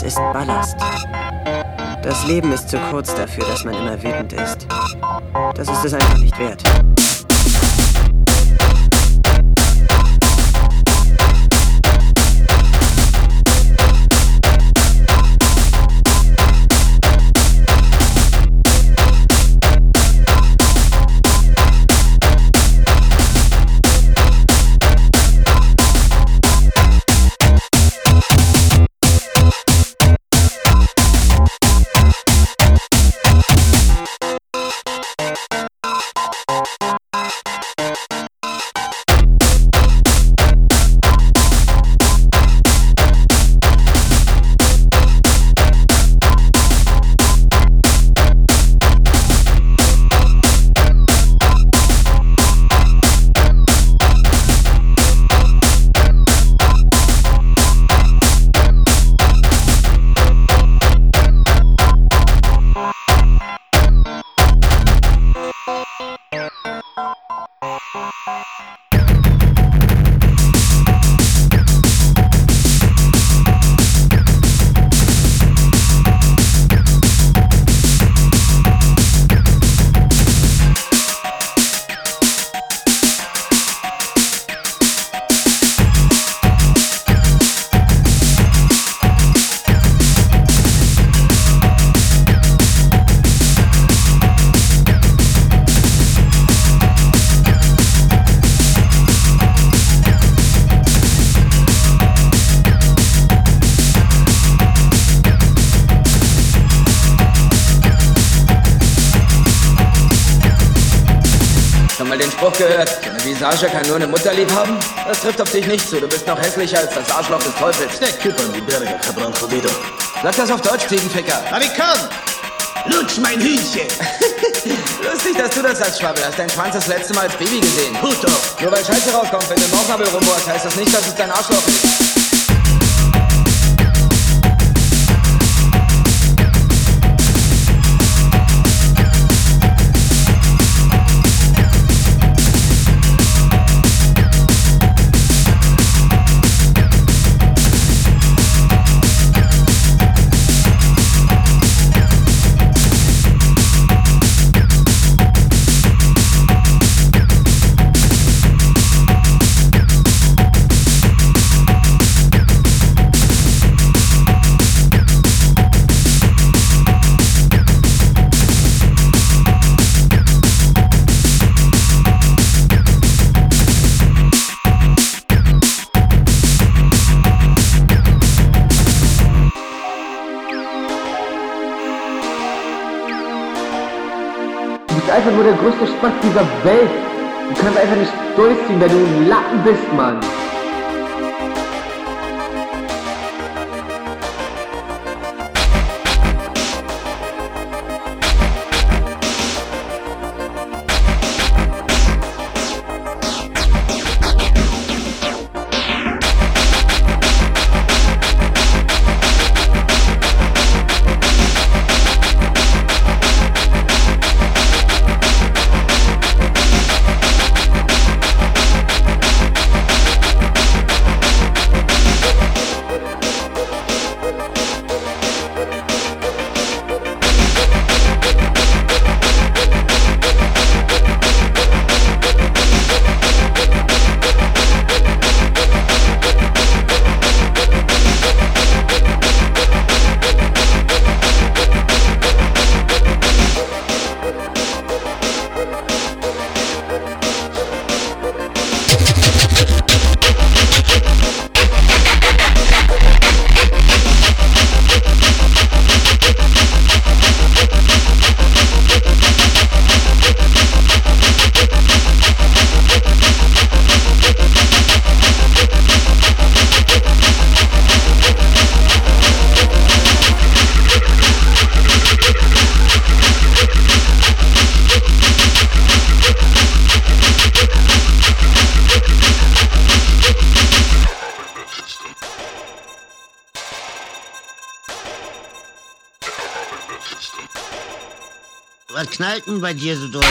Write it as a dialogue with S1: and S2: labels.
S1: Das ist Ballast. Das Leben ist zu kurz dafür, dass man immer wütend ist. Das ist es einfach nicht wert.
S2: Sascha kann nur eine Mutter lieb haben? Das trifft auf dich nicht zu. Du bist noch hässlicher als das Arschloch des Teufels.
S3: Der Küppern die Berge, Cabron Jodido.
S2: Sag das auf Deutsch, Fliegenficker.
S3: Amerikan! Lutsch mein Hühnchen!
S2: Lustig, dass du das als Schwabbel hast. Dein Schwanz das letzte Mal als Baby gesehen.
S3: Puto!
S2: Nur weil Scheiße rauskommt, wenn du im Bauchnabel rumbohrst, heißt das nicht, dass es dein Arschloch ist.
S4: Einfach nur der größte Spaß dieser Welt. Du kannst einfach nicht durchziehen, wenn du ein Lappen bist, Mann.
S3: Was knallt denn bei dir so doll?